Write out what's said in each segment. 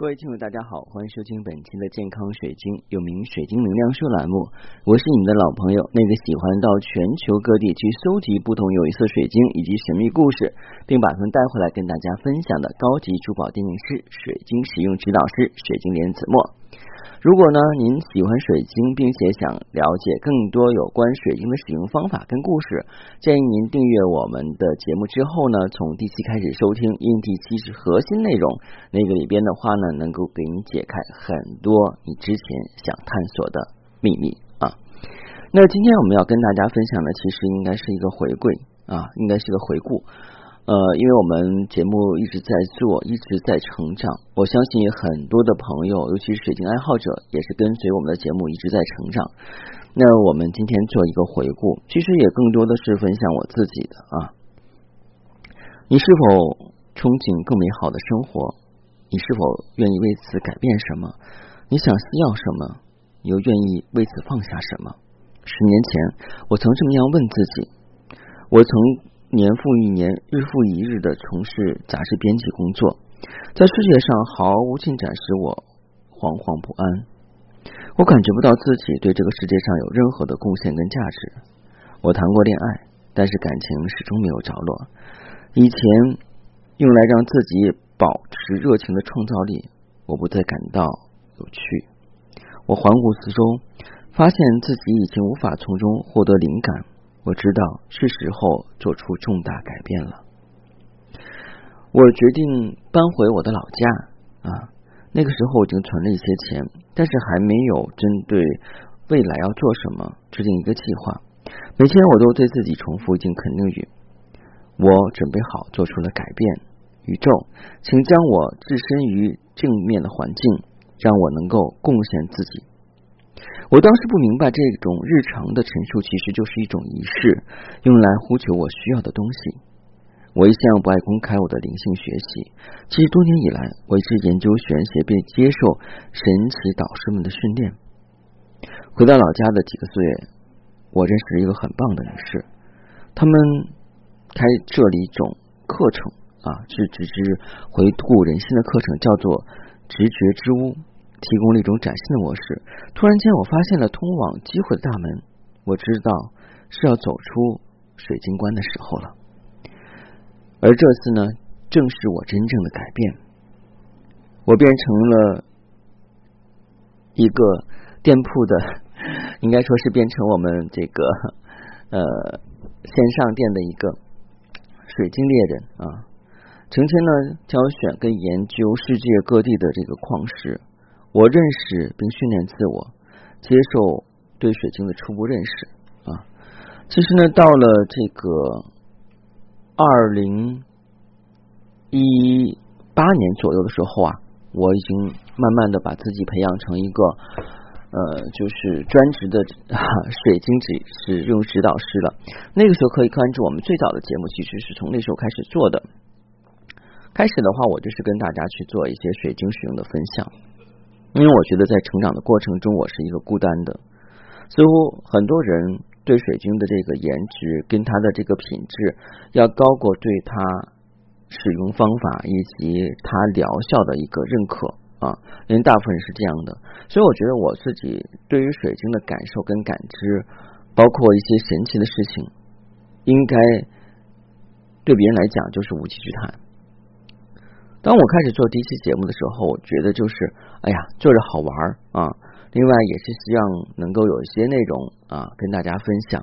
各位听友，大家好，欢迎收听本期的健康水晶，又名水晶能量树栏目。我是你们的老朋友，那个喜欢到全球各地去搜集不同有意思水晶以及神秘故事，并把它们带回来跟大家分享的高级珠宝鉴定师、水晶使用指导师水晶莲子墨。如果呢您喜欢水晶，并且想了解更多有关水晶的使用方法跟故事，建议您订阅我们的节目之后呢，从第七开始收听，因为第七是核心内容，那个里边的话呢，能够给你解开很多你之前想探索的秘密啊。那今天我们要跟大家分享的，其实应该是一个回归啊，应该是个回顾。呃，因为我们节目一直在做，一直在成长。我相信很多的朋友，尤其是水晶爱好者，也是跟随我们的节目一直在成长。那我们今天做一个回顾，其实也更多的是分享我自己的啊。你是否憧憬更美好的生活？你是否愿意为此改变什么？你想需要什么？你又愿意为此放下什么？十年前，我曾这么样问自己，我曾。年复一年，日复一日的从事杂志编辑工作，在世界上毫无进展使我惶惶不安。我感觉不到自己对这个世界上有任何的贡献跟价值。我谈过恋爱，但是感情始终没有着落。以前用来让自己保持热情的创造力，我不再感到有趣。我环顾四周，发现自己已经无法从中获得灵感。我知道是时候做出重大改变了。我决定搬回我的老家啊。那个时候我已经存了一些钱，但是还没有针对未来要做什么制定一个计划。每天我都对自己重复一句肯定语：我准备好做出了改变。宇宙，请将我置身于正面的环境，让我能够贡献自己。我当时不明白，这种日常的陈述其实就是一种仪式，用来呼求我需要的东西。我一向不爱公开我的灵性学习，其实多年以来，我一直研究玄学，并接受神奇导师们的训练。回到老家的几个岁月，我认识了一个很棒的女士，他们开设了一种课程啊，是直知回顾人心的课程，叫做直觉之屋。提供了一种崭新的模式。突然间，我发现了通往机会的大门。我知道是要走出水晶关的时候了。而这次呢，正是我真正的改变。我变成了一个店铺的，应该说是变成我们这个呃线上店的一个水晶猎人啊。成天呢挑选跟研究世界各地的这个矿石。我认识并训练自我，接受对水晶的初步认识啊。其实呢，到了这个二零一八年左右的时候啊，我已经慢慢的把自己培养成一个呃，就是专职的 水晶指使用指导师了。那个时候可以关注我们最早的节目，其实是从那时候开始做的。开始的话，我就是跟大家去做一些水晶使用的分享。因为我觉得在成长的过程中，我是一个孤单的。似乎很多人对水晶的这个颜值跟它的这个品质，要高过对它使用方法以及它疗效的一个认可啊。因为大部分人是这样的，所以我觉得我自己对于水晶的感受跟感知，包括一些神奇的事情，应该对别人来讲就是无稽之谈。当我开始做第一期节目的时候，我觉得就是，哎呀，做着好玩啊。另外也是希望能够有一些内容啊，跟大家分享。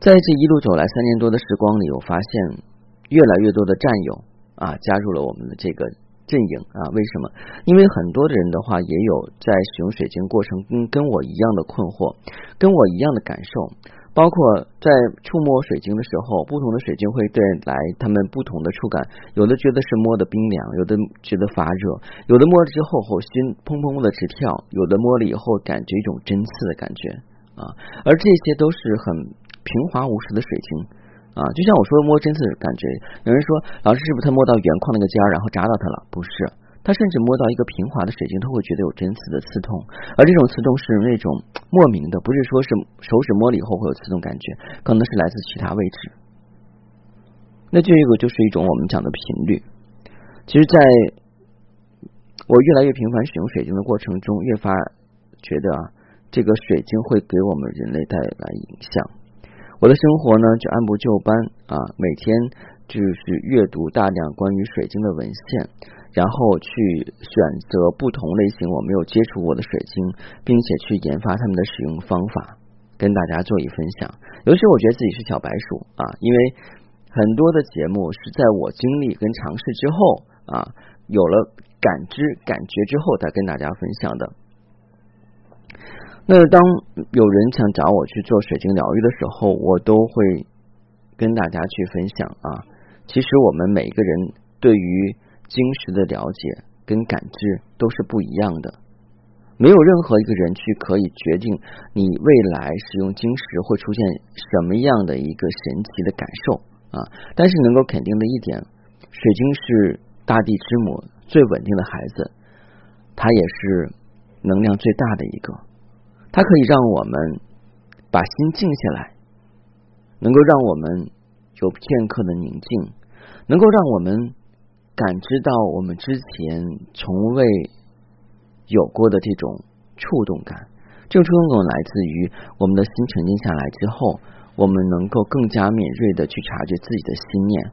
在这一路走来三年多的时光里，我发现越来越多的战友啊加入了我们的这个阵营啊。为什么？因为很多的人的话，也有在使用水晶过程跟跟我一样的困惑，跟我一样的感受。包括在触摸水晶的时候，不同的水晶会带来他们不同的触感，有的觉得是摸的冰凉，有的觉得发热，有的摸了之后后心砰砰的直跳，有的摸了以后感觉一种针刺的感觉啊，而这些都是很平滑无实的水晶啊，就像我说摸针刺的感觉，有人说老师是不是他摸到原矿那个尖儿然后扎到他了？不是。他甚至摸到一个平滑的水晶，他会觉得有针刺的刺痛，而这种刺痛是那种莫名的，不是说是手指摸了以后会有刺痛感觉，可能是来自其他位置。那这个就是一种我们讲的频率。其实，在我越来越频繁使用水晶的过程中，越发觉得啊，这个水晶会给我们人类带来影响。我的生活呢，就按部就班啊，每天就是阅读大量关于水晶的文献，然后去选择不同类型我没有接触过的水晶，并且去研发它们的使用方法，跟大家做一分享。尤其我觉得自己是小白鼠啊，因为很多的节目是在我经历跟尝试之后啊，有了感知感觉之后再跟大家分享的。那当有人想找我去做水晶疗愈的时候，我都会跟大家去分享啊。其实我们每一个人对于晶石的了解跟感知都是不一样的，没有任何一个人去可以决定你未来使用晶石会出现什么样的一个神奇的感受啊。但是能够肯定的一点，水晶是大地之母最稳定的孩子，它也是能量最大的一个。它可以让我们把心静下来，能够让我们有片刻的宁静，能够让我们感知到我们之前从未有过的这种触动感。这种触动感来自于我们的心沉静下来之后，我们能够更加敏锐的去察觉自己的心念。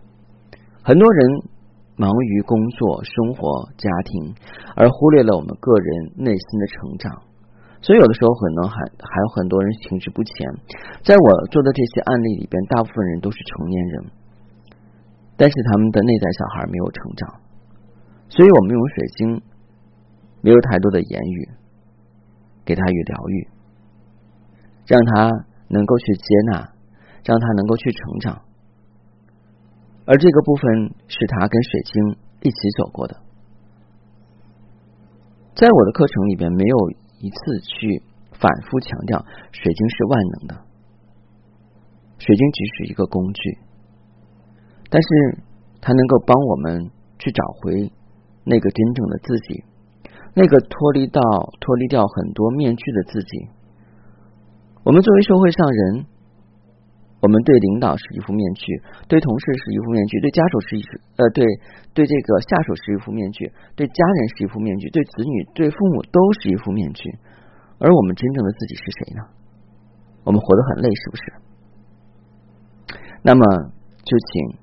很多人忙于工作、生活、家庭，而忽略了我们个人内心的成长。所以有的时候可能还还有很多人停滞不前，在我做的这些案例里边，大部分人都是成年人，但是他们的内在小孩没有成长，所以我们用水晶没有太多的言语，给他与疗愈，让他能够去接纳，让他能够去成长，而这个部分是他跟水晶一起走过的，在我的课程里边没有。一次去反复强调，水晶是万能的，水晶只是一个工具，但是它能够帮我们去找回那个真正的自己，那个脱离到脱离掉很多面具的自己。我们作为社会上人。我们对领导是一副面具，对同事是一副面具，对家属是一呃对对这个下属是一副面具，对家人是一副面具，对子女对父母都是一副面具。而我们真正的自己是谁呢？我们活得很累，是不是？那么就请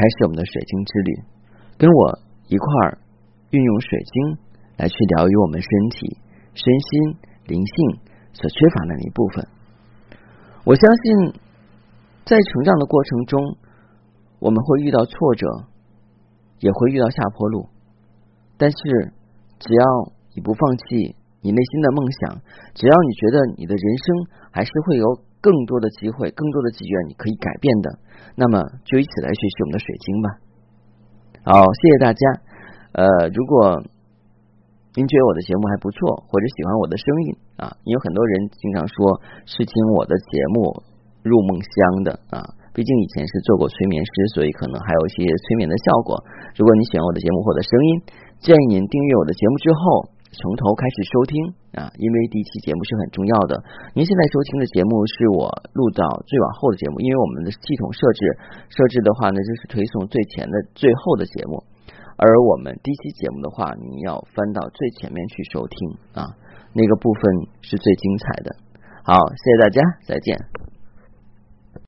开始我们的水晶之旅，跟我一块儿运用水晶来去疗愈我们身体、身心、灵性所缺乏的那一部分。我相信。在成长的过程中，我们会遇到挫折，也会遇到下坡路。但是，只要你不放弃你内心的梦想，只要你觉得你的人生还是会有更多的机会、更多的机缘，你可以改变的，那么就一起来学习我们的水晶吧。好，谢谢大家。呃，如果您觉得我的节目还不错，或者喜欢我的声音啊，有很多人经常说是听我的节目。入梦乡的啊，毕竟以前是做过催眠师，所以可能还有一些催眠的效果。如果你喜欢我的节目或者声音，建议您订阅我的节目之后，从头开始收听啊，因为第一期节目是很重要的。您现在收听的节目是我录到最往后的节目，因为我们的系统设置设置的话呢，就是推送最前的最后的节目，而我们第一期节目的话，您要翻到最前面去收听啊，那个部分是最精彩的。好，谢谢大家，再见。